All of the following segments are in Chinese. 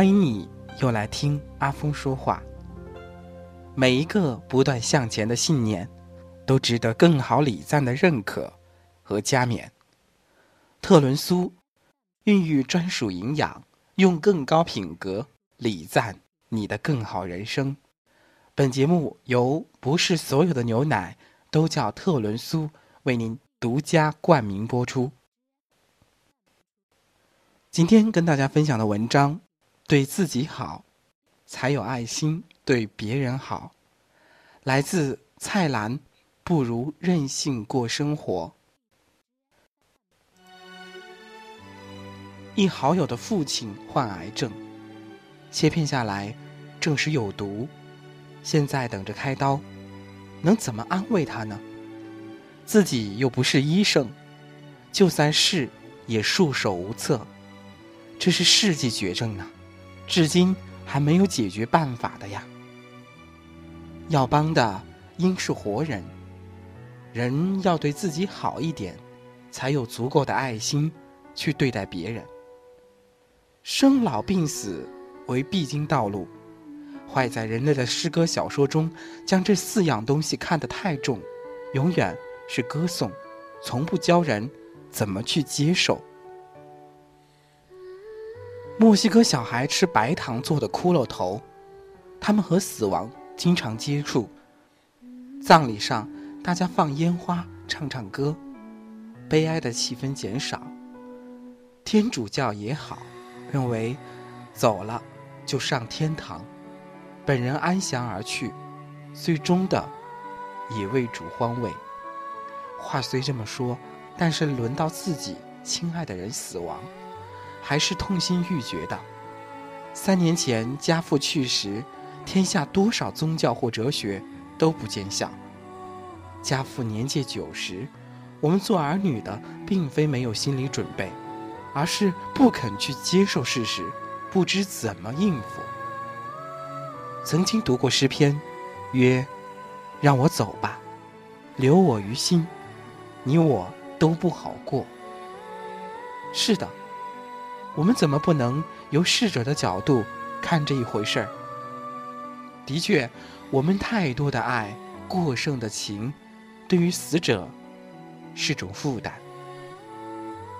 欢迎你又来听阿峰说话。每一个不断向前的信念，都值得更好礼赞的认可和加冕。特仑苏，孕育专属营养，用更高品格礼赞你的更好人生。本节目由不是所有的牛奶都叫特仑苏为您独家冠名播出。今天跟大家分享的文章，对自己好，才有爱心对别人好。来自蔡澜，不如任性过生活。一好友的父亲患癌症，切片下来证实有毒。现在等着开刀，能怎么安慰他呢？自己又不是医生，就算是也束手无策。这是世纪绝症呢，至今还没有解决办法的呀。要帮的应是活人，人要对自己好一点，才有足够的爱心去对待别人。生老病死为必经道路。坏在人类的诗歌小说中，将这四样东西看得太重，永远是歌颂，从不教人怎么去接受。墨西哥小孩吃白糖做的骷髅头，他们和死亡经常接触。葬礼上，大家放烟花、唱唱歌，悲哀的气氛减少。天主教也好，认为走了就上天堂。本人安详而去，最终的也为主欢慰。话虽这么说，但是轮到自己亲爱的人死亡，还是痛心欲绝的。三年前家父去时，天下多少宗教或哲学都不见效。家父年届九十，我们做儿女的并非没有心理准备，而是不肯去接受事实，不知怎么应付。曾经读过诗篇，曰：“让我走吧，留我于心，你我都不好过。”是的，我们怎么不能由逝者的角度看这一回事儿？的确，我们太多的爱、过剩的情，对于死者是种负担。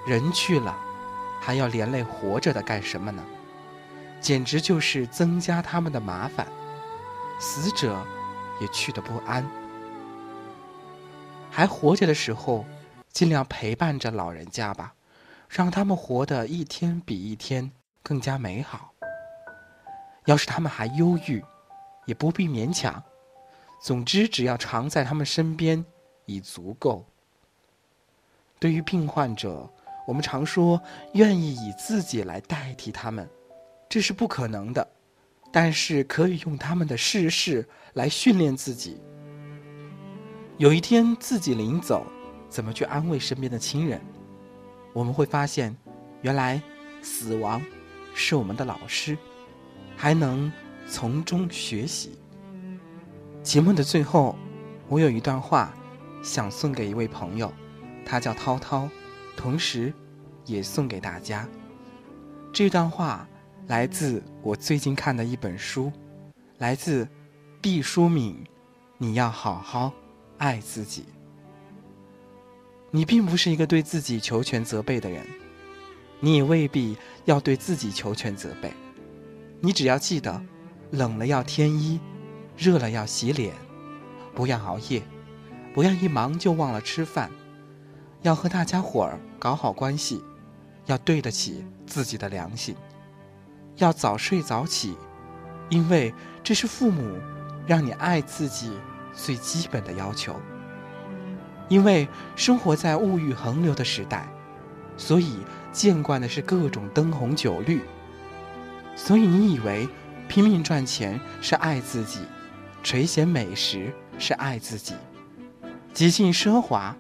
人去了，还要连累活着的干什么呢？简直就是增加他们的麻烦，死者也去的不安。还活着的时候，尽量陪伴着老人家吧，让他们活得一天比一天更加美好。要是他们还忧郁，也不必勉强。总之，只要常在他们身边已足够。对于病患者，我们常说愿意以自己来代替他们。这是不可能的，但是可以用他们的逝世来训练自己。有一天自己临走，怎么去安慰身边的亲人？我们会发现，原来死亡是我们的老师，还能从中学习。节目的最后，我有一段话想送给一位朋友，他叫涛涛，同时也送给大家。这段话。来自我最近看的一本书，来自毕淑敏。你要好好爱自己。你并不是一个对自己求全责备的人，你也未必要对自己求全责备。你只要记得，冷了要添衣，热了要洗脸，不要熬夜，不要一忙就忘了吃饭，要和大家伙儿搞好关系，要对得起自己的良心。要早睡早起，因为这是父母让你爱自己最基本的要求。因为生活在物欲横流的时代，所以见惯的是各种灯红酒绿。所以你以为拼命赚钱是爱自己，垂涎美食是爱自己，极尽奢华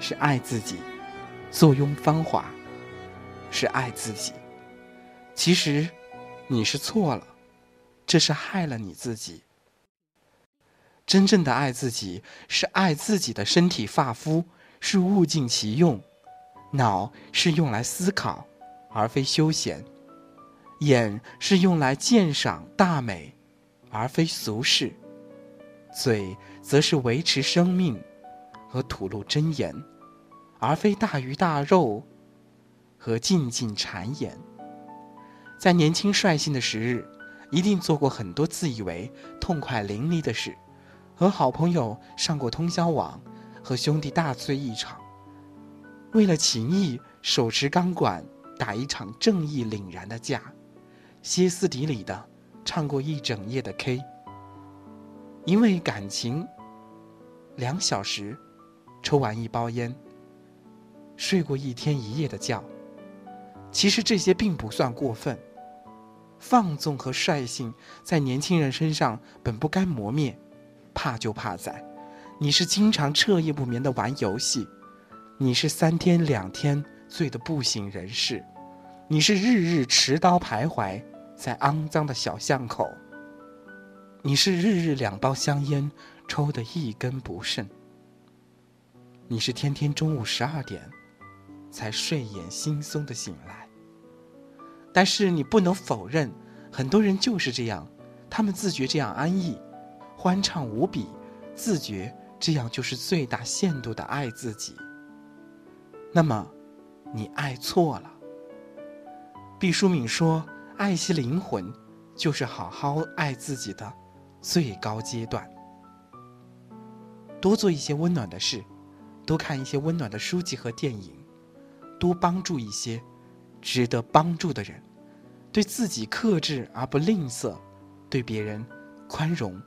是爱自己，坐拥芳华是爱自己。其实。你是错了，这是害了你自己。真正的爱自己，是爱自己的身体发肤，是物尽其用，脑是用来思考，而非休闲。眼是用来鉴赏大美，而非俗事；嘴则是维持生命和吐露真言，而非大鱼大肉和尽尽谗言。在年轻率性的时日，一定做过很多自以为痛快淋漓的事，和好朋友上过通宵网，和兄弟大醉一场，为了情谊手持钢管打一场正义凛然的架，歇斯底里的唱过一整夜的 K，因为感情两小时抽完一包烟，睡过一天一夜的觉。其实这些并不算过分。放纵和率性在年轻人身上本不该磨灭，怕就怕在，你是经常彻夜不眠的玩游戏，你是三天两天醉得不省人事，你是日日持刀徘徊在肮脏的小巷口，你是日日两包香烟抽得一根不剩，你是天天中午十二点才睡眼惺忪的醒来。但是你不能否认，很多人就是这样，他们自觉这样安逸，欢畅无比，自觉这样就是最大限度的爱自己。那么，你爱错了。毕淑敏说：“爱惜灵魂，就是好好爱自己的最高阶段。”多做一些温暖的事，多看一些温暖的书籍和电影，多帮助一些。值得帮助的人，对自己克制而不吝啬，对别人宽容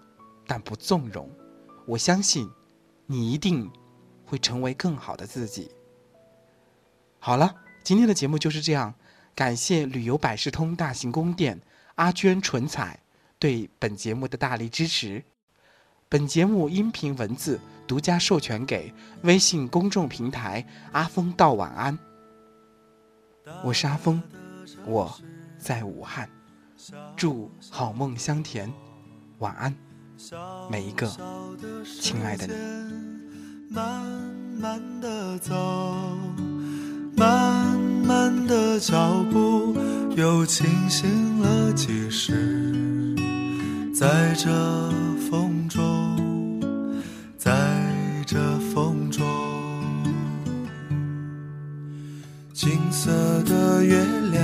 但不纵容。我相信，你一定会成为更好的自己。好了，今天的节目就是这样。感谢旅游百事通大型宫殿阿娟唇彩对本节目的大力支持。本节目音频文字独家授权给微信公众平台阿峰道晚安。我是阿峰，我在武汉，祝好梦香甜，晚安，每一个亲爱的你。慢慢的走，慢慢的脚步，又清醒了几时？在这风中，在这风中。金色的月亮，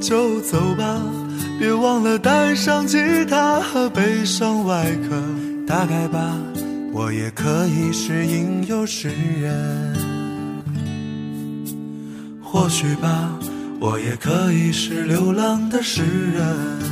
就走吧，别忘了带上吉他和悲伤外壳。大概吧，我也可以是吟游诗人。或许吧。我也可以是流浪的诗人。